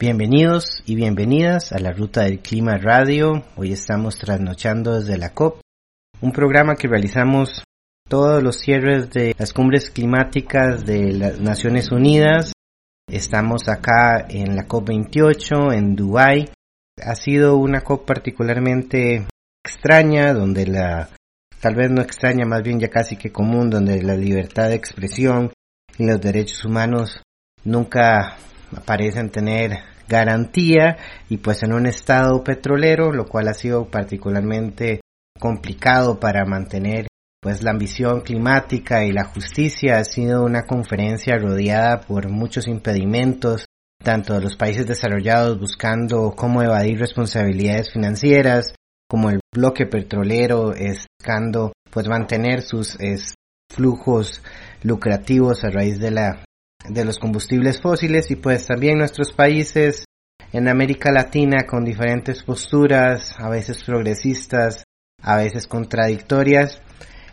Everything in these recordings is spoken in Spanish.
Bienvenidos y bienvenidas a la Ruta del Clima Radio. Hoy estamos trasnochando desde la COP, un programa que realizamos todos los cierres de las cumbres climáticas de las Naciones Unidas. Estamos acá en la COP28 en Dubái. Ha sido una COP particularmente extraña, donde la, tal vez no extraña, más bien ya casi que común, donde la libertad de expresión y los derechos humanos nunca parecen tener garantía y pues en un estado petrolero, lo cual ha sido particularmente complicado para mantener pues la ambición climática y la justicia. Ha sido una conferencia rodeada por muchos impedimentos, tanto de los países desarrollados buscando cómo evadir responsabilidades financieras, como el bloque petrolero buscando pues mantener sus flujos lucrativos a raíz de la de los combustibles fósiles y pues también nuestros países en América Latina con diferentes posturas, a veces progresistas, a veces contradictorias.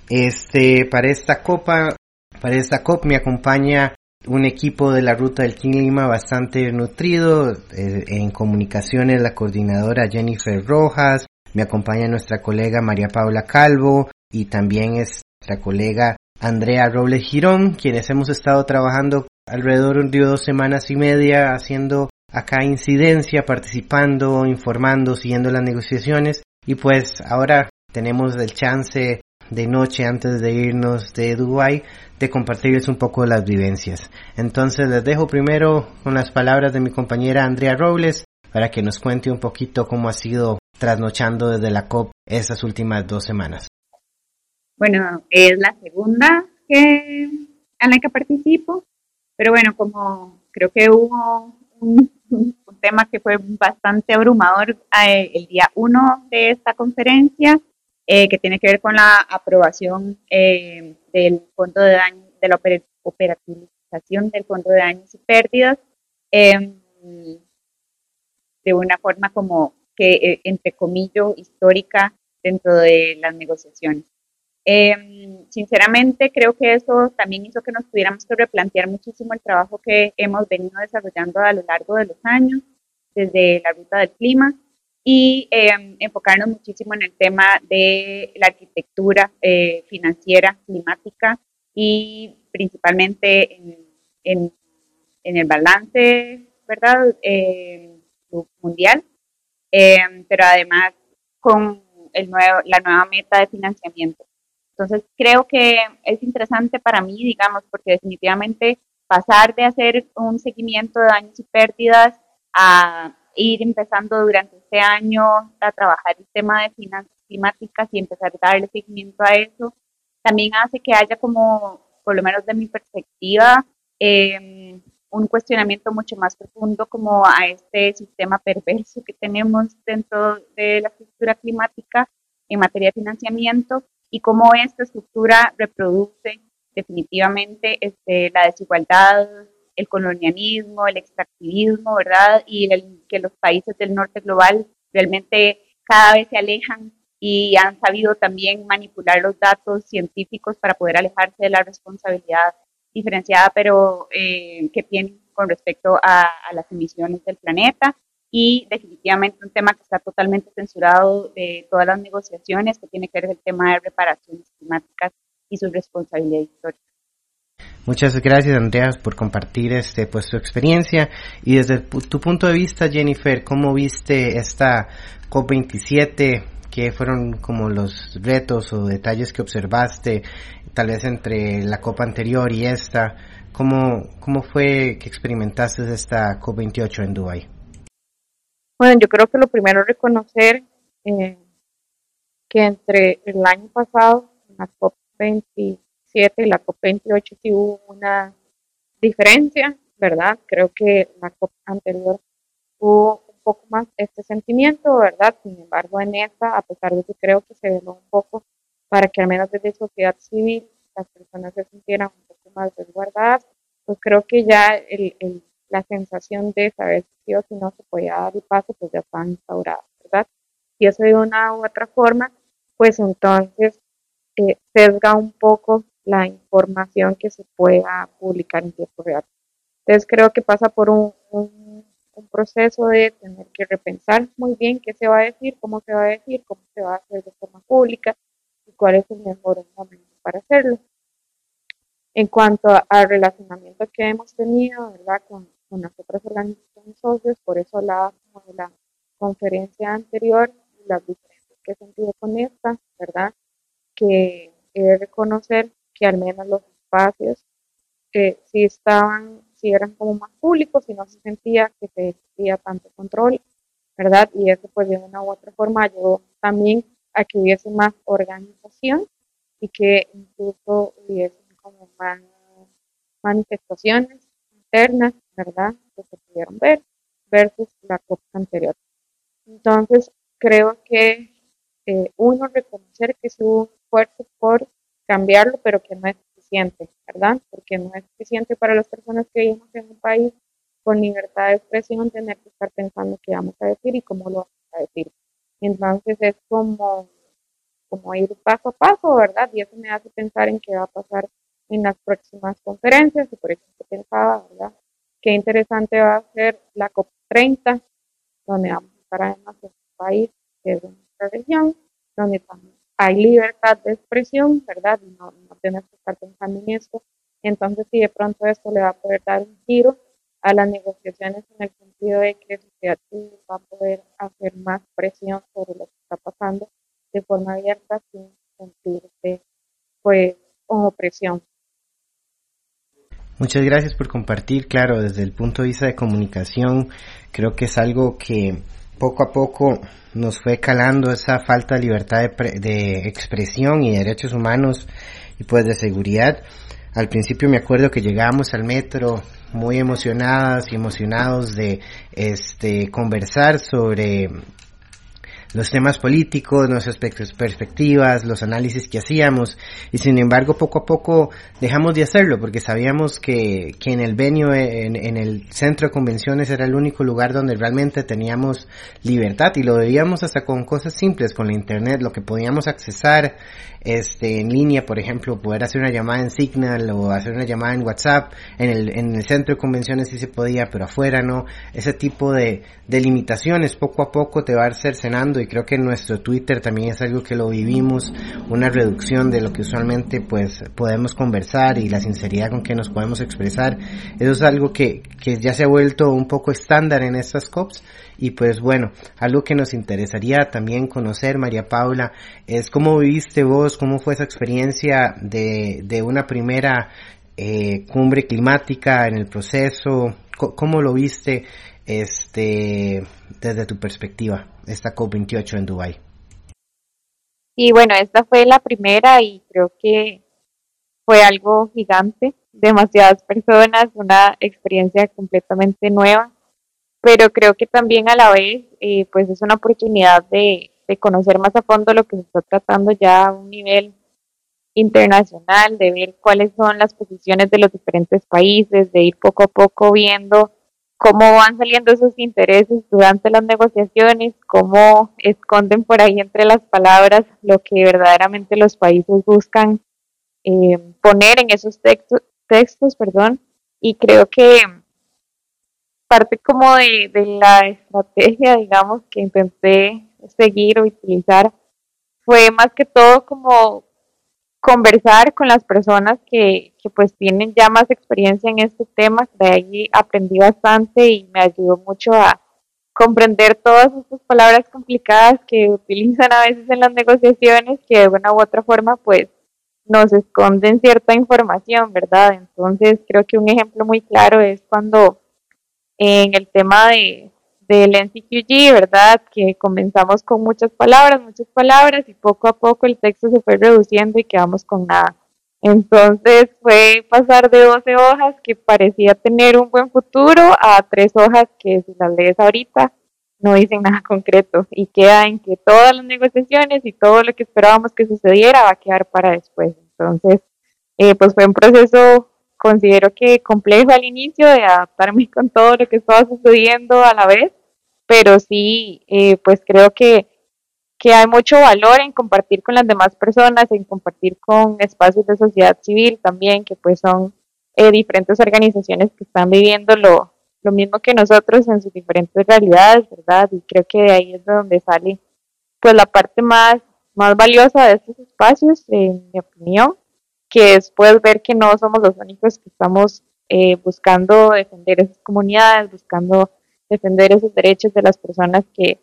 Este, para esta copa, para esta COP me acompaña un equipo de la Ruta del Clima bastante nutrido, eh, en comunicaciones la coordinadora Jennifer Rojas, me acompaña nuestra colega María Paula Calvo y también es nuestra colega Andrea Robles Girón, quienes hemos estado trabajando alrededor de dos semanas y media haciendo acá incidencia, participando, informando, siguiendo las negociaciones y pues ahora tenemos el chance de noche antes de irnos de Dubái de compartirles un poco las vivencias. Entonces les dejo primero con las palabras de mi compañera Andrea Robles para que nos cuente un poquito cómo ha sido trasnochando desde la COP estas últimas dos semanas. Bueno, es la segunda que, en la que participo pero bueno, como creo que hubo un, tema que fue bastante abrumador eh, el día uno de esta conferencia, eh, que tiene que ver con la aprobación eh, del fondo de daño, de la operativización del fondo de daños y pérdidas, em, de una forma como que, entre comillas, histórica dentro de las negociaciones. Em, sinceramente, creo que eso también hizo que nos pudiéramos que replantear muchísimo el trabajo que hemos venido desarrollando a lo largo de los años, desde la ruta del clima, y em, enfocarnos muchísimo en el tema de la arquitectura eh, financiera, climática y principalmente en, el balance, ¿verdad? Em, mundial, pero además con el nuevo, la nueva meta de financiamiento entonces, creo que es interesante para mí, digamos, porque definitivamente pasar de hacer un seguimiento de daños y pérdidas a ir empezando durante este año a trabajar el tema de finanzas climáticas y empezar a darle seguimiento a eso, también hace que haya como, por lo menos de mi perspectiva, em, un cuestionamiento mucho más profundo como a este sistema perverso que tenemos dentro de la estructura climática en materia de financiamiento y cómo esta estructura reproduce definitivamente este, la desigualdad, el colonialismo, el extractivismo, ¿verdad? Y el, que los países del norte global realmente cada vez se alejan y han sabido también manipular los datos científicos para poder alejarse de la responsabilidad diferenciada, pero eh, que tienen con respecto a las emisiones del planeta y definitivamente un tema que está totalmente censurado de todas las negociaciones, que tiene que ver el tema de reparaciones climáticas y su responsabilidad histórica. Muchas gracias Andreas por compartir este pues tu experiencia y desde tu punto de vista Jennifer, ¿cómo viste esta COP27? ¿Qué fueron como los retos o detalles que observaste tal vez entre la COP anterior y esta? ¿Cómo, cómo fue que experimentaste esta COP28 en Dubái? Bueno, yo creo que lo primero es reconocer eh, que entre el año pasado, la COP27 y la COP28 sí hubo una diferencia, ¿verdad? Creo que la COP anterior hubo un poco más este sentimiento, ¿verdad? Sin embargo, en esta, a pesar de que creo que se veló un poco para que al menos desde sociedad civil las personas se sintieran un poco más resguardadas, pues creo que ya el, el la sensación de saber si o si no se podía dar el paso, pues ya está instaurada, ¿verdad? Si eso de una u otra forma, pues entonces eh, sesga un poco la información que se pueda publicar en tiempo real. Entonces creo que pasa por un, un, proceso de tener que repensar muy bien qué se va a decir, cómo se va a decir, cómo se va a hacer de forma pública y cuál es el mejor momento para hacerlo. En cuanto al relacionamiento que hemos tenido ¿verdad? Con las otras organizaciones socios, por eso hablaba como de la conferencia anterior y las diferencias que he sentido con esta, ¿verdad? Que he de reconocer que al menos los espacios que sí estaban, sí eran como más públicos y no se sentía que se existía tanto control, ¿verdad? Y eso pues de una u otra forma ayudó también a que hubiese más organización y que incluso hubiese como más manifestaciones internas, ¿verdad? Que se pudieron ver versus la COP anterior. Entonces, creo que eh, uno reconocer que es un esfuerzo por cambiarlo, pero que no es suficiente, ¿verdad? Porque no es suficiente para las personas que vivimos en un país con libertad de expresión tener que estar pensando qué vamos a decir y cómo lo vamos a decir. Entonces es como, como ir paso a paso, ¿verdad? Y eso me hace pensar en qué va a pasar en las próximas conferencias. Y por ejemplo pensaba, ¿verdad? Qué interesante va a ser la COP30, donde vamos a estar además en un país que es nuestra región, donde hay libertad de expresión, ¿verdad? No, no que estar pensando en esto. Entonces, si de pronto esto le va a poder dar un giro a las negociaciones en el sentido de que la sociedad va a poder hacer más presión sobre lo que está pasando de forma abierta sin sentirse, pues, opresión. Muchas gracias por compartir, claro, desde el punto de vista de comunicación, creo que es algo que poco a poco nos fue calando esa falta de libertad de, expresión y derechos humanos y pues de seguridad. Al principio me acuerdo que llegábamos al metro muy emocionadas y emocionados de este conversar sobre los temas políticos, nuestras perspectivas, los análisis que hacíamos y sin embargo poco a poco dejamos de hacerlo porque sabíamos que, que en el venio, en, el centro de convenciones era el único lugar donde realmente teníamos libertad y lo veíamos hasta con cosas simples, con la internet, lo que podíamos accesar este, en línea, por ejemplo, poder hacer una llamada en Signal o hacer una llamada en WhatsApp, en el, en el centro de convenciones sí se podía, pero afuera no, ese tipo de, de limitaciones poco a poco te va a ir cercenando y creo que nuestro Twitter también es algo que lo vivimos, una reducción de lo que usualmente pues podemos conversar y la sinceridad con que nos podemos expresar, eso es algo que, que ya se ha vuelto un poco estándar en estas COPs y pues bueno, algo que nos interesaría también conocer, María Paula, es cómo viviste vos, cómo fue esa experiencia de, de una primera eh, cumbre climática en el proceso, cómo lo viste este desde tu perspectiva, esta COP28 en Dubai. Y bueno, esta fue la primera y creo que fue algo gigante, demasiadas personas, una experiencia completamente nueva pero creo que también a la vez eh, pues es una oportunidad de, de, conocer más a fondo lo que se está tratando ya a un nivel internacional, de ver cuáles son las posiciones de los diferentes países, de ir poco a poco viendo cómo van saliendo esos intereses durante las negociaciones, cómo esconden por ahí entre las palabras lo que verdaderamente los países buscan eh, poner en esos textos, textos, perdón, y creo que parte como de, la estrategia, digamos, que intenté seguir o utilizar fue más que todo como conversar con las personas que, que, pues tienen ya más experiencia en este tema, de ahí aprendí bastante y me ayudó mucho a comprender todas estas palabras complicadas que utilizan a veces en las negociaciones que de una u otra forma pues nos esconden cierta información, ¿verdad? Entonces creo que un ejemplo muy claro es cuando en el tema de, del NCQG, ¿verdad? Que comenzamos con muchas palabras, muchas palabras y poco a poco el texto se fue reduciendo y quedamos con nada. Entonces fue pasar de 12 hojas que parecía tener un buen futuro a tres hojas que si las lees ahorita no dicen nada concreto y queda en que todas las negociaciones y todo lo que esperábamos que sucediera va a quedar para después. Entonces, eh, pues fue un proceso considero que complejo al inicio de adaptarme con todo lo que estaba sucediendo a la vez, pero sí, eh, pues creo que, que hay mucho valor en compartir con las demás personas, en compartir con espacios de sociedad civil también, que pues son eh, diferentes organizaciones que están viviendo lo, lo mismo que nosotros en sus diferentes realidades, ¿verdad? Y creo que ahí es de donde sale pues la parte más, más valiosa de estos espacios, en mi opinión, que es poder ver que no somos los únicos que estamos eh, buscando defender esas comunidades, buscando defender esos derechos de las personas que,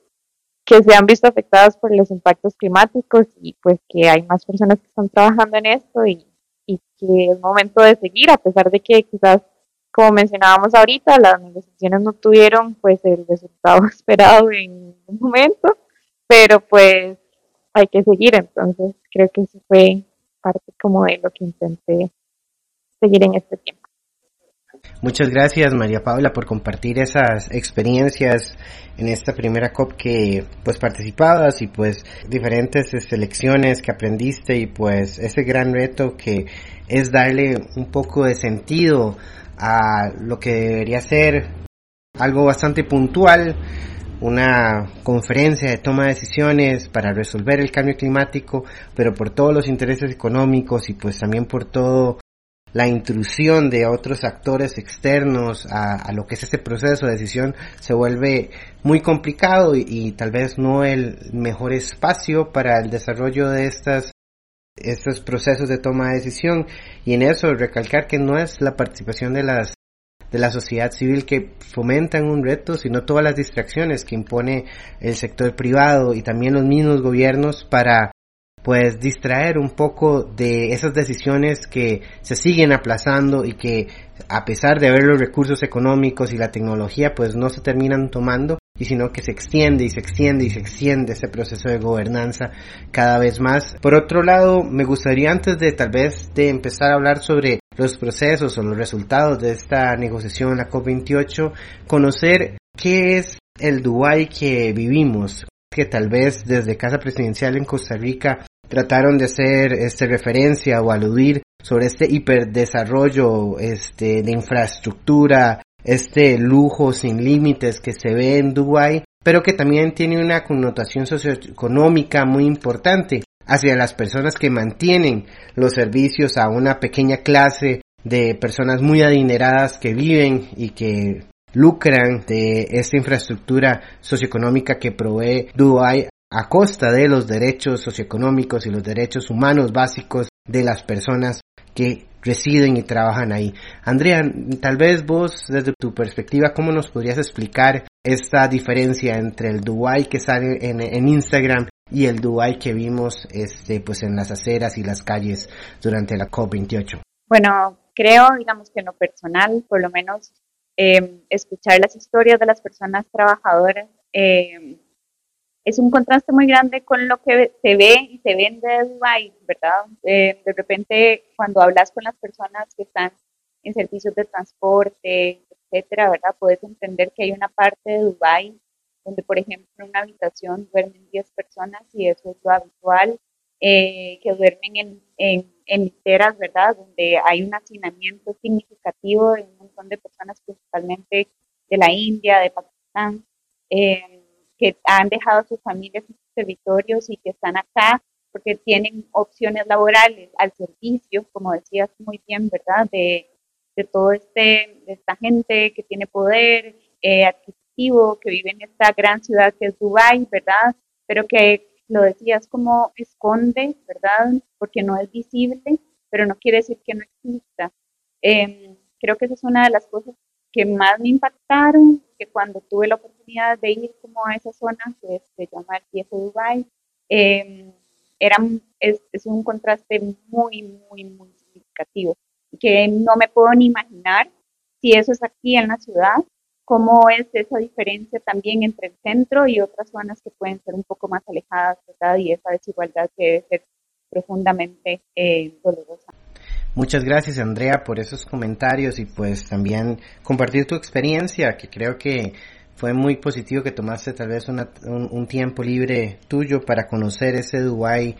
que se han visto afectadas por los impactos climáticos y pues que hay más personas que están trabajando en esto y, y que es momento de seguir, a pesar de que quizás, como mencionábamos ahorita, las negociaciones no tuvieron pues el resultado esperado en un momento, pero pues hay que seguir, entonces creo que eso fue parte como de lo que intenté seguir en este tiempo. Muchas gracias María Paula por compartir esas experiencias en esta primera COP que pues participabas y pues diferentes selecciones que aprendiste y pues ese gran reto que es darle un poco de sentido a lo que debería ser algo bastante puntual una conferencia de toma de decisiones para resolver el cambio climático, pero por todos los intereses económicos y pues también por todo la intrusión de otros actores externos a, lo que es este proceso de decisión se vuelve muy complicado y, tal vez no el mejor espacio para el desarrollo de estas estos procesos de toma de decisión. Y en eso recalcar que no es la participación de las de la sociedad civil que fomentan un reto, sino todas las distracciones que impone el sector privado y también los mismos gobiernos para pues distraer un poco de esas decisiones que se siguen aplazando y que a pesar de haber los recursos económicos y la tecnología pues no se terminan tomando y sino que se extiende y se extiende y se extiende ese proceso de gobernanza cada vez más. Por otro lado, me gustaría antes de tal vez de empezar a hablar sobre los procesos o los resultados de esta negociación, la COP28, conocer qué es el Dubái que vivimos, que tal vez desde Casa Presidencial en Costa Rica trataron de hacer este referencia o aludir sobre este hiperdesarrollo este de infraestructura, este lujo sin límites que se ve en Dubái, pero que también tiene una connotación socioeconómica muy importante hacia las personas que mantienen los servicios a una pequeña clase de personas muy adineradas que viven y que lucran de esta infraestructura socioeconómica que provee Dubái a costa de los derechos socioeconómicos y los derechos humanos básicos de las personas que residen y trabajan ahí. Andrea, tal vez vos desde tu perspectiva, ¿cómo nos podrías explicar esta diferencia entre el Dubai que sale en, Instagram y el Dubai que vimos este, pues en las aceras y las calles durante la COP28? Bueno, creo, digamos que en lo personal, por lo menos, eh, escuchar las historias de las personas trabajadoras eh, es un contraste muy grande con lo que se ve y se vende de Dubai, ¿verdad? Eh, de repente, cuando hablas con las personas que están en servicios de transporte, etcétera, ¿verdad? Puedes entender que hay una parte de Dubai donde, por ejemplo, en una habitación duermen 10 personas y eso es lo habitual, eh, que duermen en, en, en, literas, ¿verdad? Donde hay un hacinamiento significativo de un montón de personas, principalmente de la India, de Pakistán. Eh, que han dejado sus familias y sus territorios y que están acá porque tienen opciones laborales al servicio, como decías muy bien, ¿verdad? De, de todo este, de esta gente que tiene poder eh, adquisitivo, que vive en esta gran ciudad que es Dubai, ¿verdad? Pero que lo decías como esconde, ¿verdad? Porque no es visible, pero no quiere decir que no exista. Em, creo que esa es una de las cosas que más me impactaron, que cuando tuve la oportunidad de ir como a esa zona que se llama el viejo Dubai, eh, era, es, es, un contraste muy, muy, muy significativo, que no me puedo ni imaginar si eso es aquí en la ciudad, cómo es esa diferencia también entre el centro y otras zonas que pueden ser un poco más alejadas, ¿verdad? Y esa desigualdad que debe ser profundamente eh, dolorosa. Muchas gracias Andrea por esos comentarios y pues también compartir tu experiencia que creo que fue muy positivo que tomaste tal vez un, un, tiempo libre tuyo para conocer ese Dubai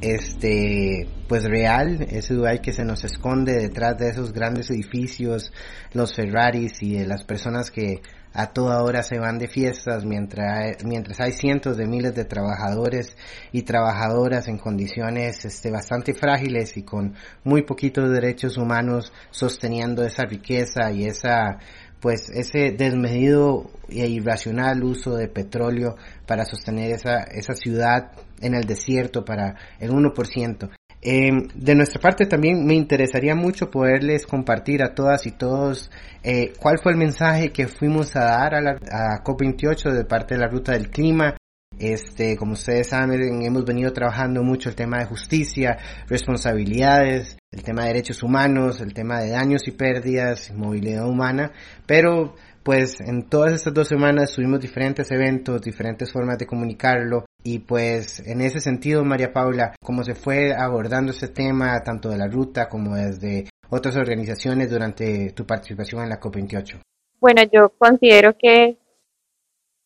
este pues real ese Dubai que se nos esconde detrás de esos grandes edificios los Ferraris y de las personas que a toda hora se van de fiestas mientras, mientras hay cientos de miles de trabajadores y trabajadoras en condiciones este, bastante frágiles y con muy poquitos derechos humanos sosteniendo esa riqueza y esa pues ese desmedido e irracional uso de petróleo para sostener esa, esa ciudad en el desierto para el 1%. Eh, de nuestra parte también me interesaría mucho poderles compartir a todas y todos eh, cuál fue el mensaje que fuimos a dar a la a COP28 de parte de la Ruta del Clima. Este, como ustedes saben, hemos venido trabajando mucho el tema de justicia, responsabilidades, el tema de derechos humanos, el tema de daños y pérdidas, movilidad humana, pero pues en todas estas dos semanas tuvimos diferentes eventos, diferentes formas de comunicarlo y pues en ese sentido, María Paula, cómo se fue abordando este tema tanto de la ruta como desde otras organizaciones durante tu participación en la COP28. Bueno, yo considero que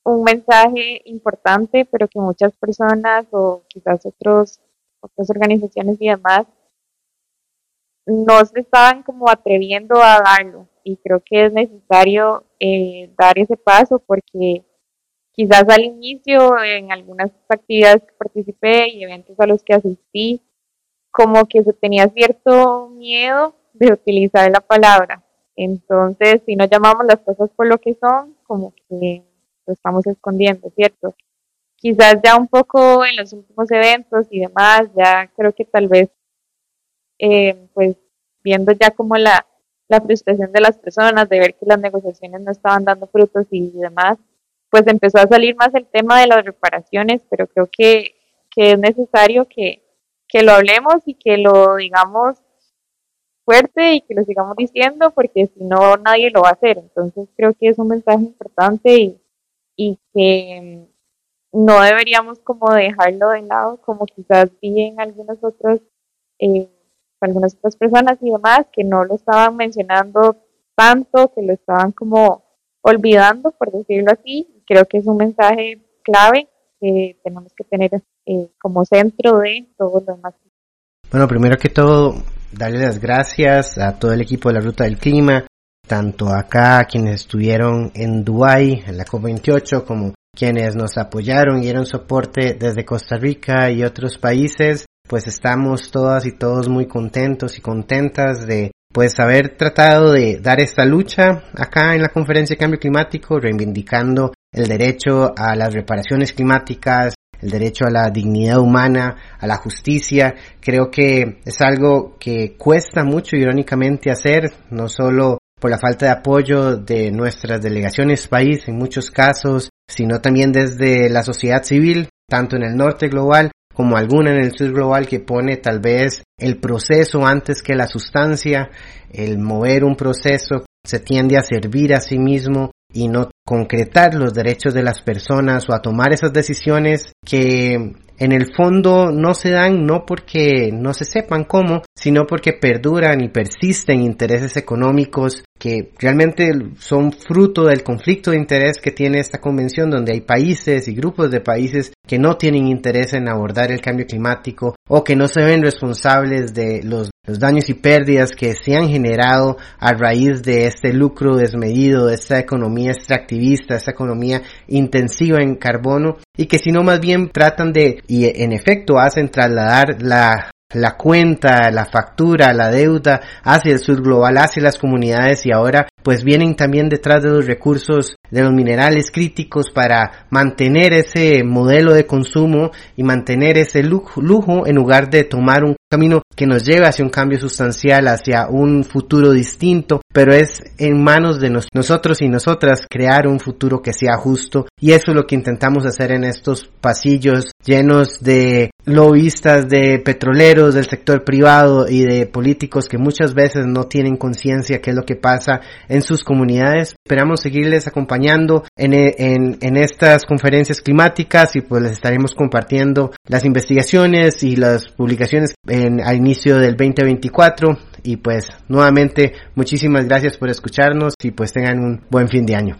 un mensaje importante, pero que muchas personas o quizás otros, otras organizaciones y demás no se estaban como atreviendo a darlo y creo que es necesario eh, dar ese paso porque quizás al inicio en algunas actividades que participé y eventos a los que asistí, como que se tenía cierto miedo de utilizar la palabra. Entonces, si no llamamos las cosas por lo que son, como que lo estamos escondiendo, ¿cierto? Quizás ya un poco en los últimos eventos y demás, ya creo que tal vez, eh, pues viendo ya como la, la frustración de las personas, de ver que las negociaciones no estaban dando frutos y demás, pues empezó a salir más el tema de las reparaciones, pero creo que, que es necesario que, que lo hablemos y que lo digamos fuerte y que lo sigamos diciendo, porque si no nadie lo va a hacer. Entonces creo que es un mensaje importante y, y que no deberíamos como dejarlo de lado, como quizás vi en algunas otras, eh, algunas otras personas y demás que no lo estaban mencionando tanto, que lo estaban como olvidando, por decirlo así. Creo que es un mensaje clave que tenemos que tener eh, como centro de todo lo demás. Bueno, primero que todo, darle las gracias a todo el equipo de la Ruta del Clima, tanto acá quienes estuvieron en Dubái, en la COP28, como quienes nos apoyaron y dieron soporte desde Costa Rica y otros países, pues estamos todas y todos muy contentos y contentas de pues haber tratado de dar esta lucha acá en la conferencia de cambio climático, reivindicando el derecho a las reparaciones climáticas, el derecho a la dignidad humana, a la justicia. Creo que es algo que cuesta mucho irónicamente hacer, no solo por la falta de apoyo de nuestras delegaciones país en muchos casos, sino también desde la sociedad civil, tanto en el norte global como alguna en el sur global que pone tal vez el proceso antes que la sustancia, el mover un proceso se tiende a servir a sí mismo y no concretar los derechos de las personas o a tomar esas decisiones que en el fondo no se dan no porque no se sepan cómo, sino porque perduran y persisten intereses económicos que realmente son fruto del conflicto de interés que tiene esta convención donde hay países y grupos de países que no tienen interés en abordar el cambio climático o que no se ven responsables de los, los daños y pérdidas que se han generado a raíz de este lucro desmedido, de esta economía extractivista, esta economía intensiva en carbono y que si no más bien tratan de y en efecto hacen trasladar la la cuenta, la factura, la deuda hacia el sur global, hacia las comunidades y ahora pues vienen también detrás de los recursos de los minerales críticos para mantener ese modelo de consumo y mantener ese lujo, en lugar de tomar un camino que nos lleve hacia un cambio sustancial, hacia un futuro distinto, pero es en manos de nosotros y nosotras crear un futuro que sea justo. Y eso es lo que intentamos hacer en estos pasillos llenos de lobistas, de petroleros, del sector privado y de políticos que muchas veces no tienen conciencia qué es lo que pasa en sus comunidades. Esperamos seguirles acompañando en, en, en estas conferencias climáticas y pues les estaremos compartiendo las investigaciones y las publicaciones en, al inicio del 2024 y pues nuevamente muchísimas gracias por escucharnos y pues tengan un buen fin de año.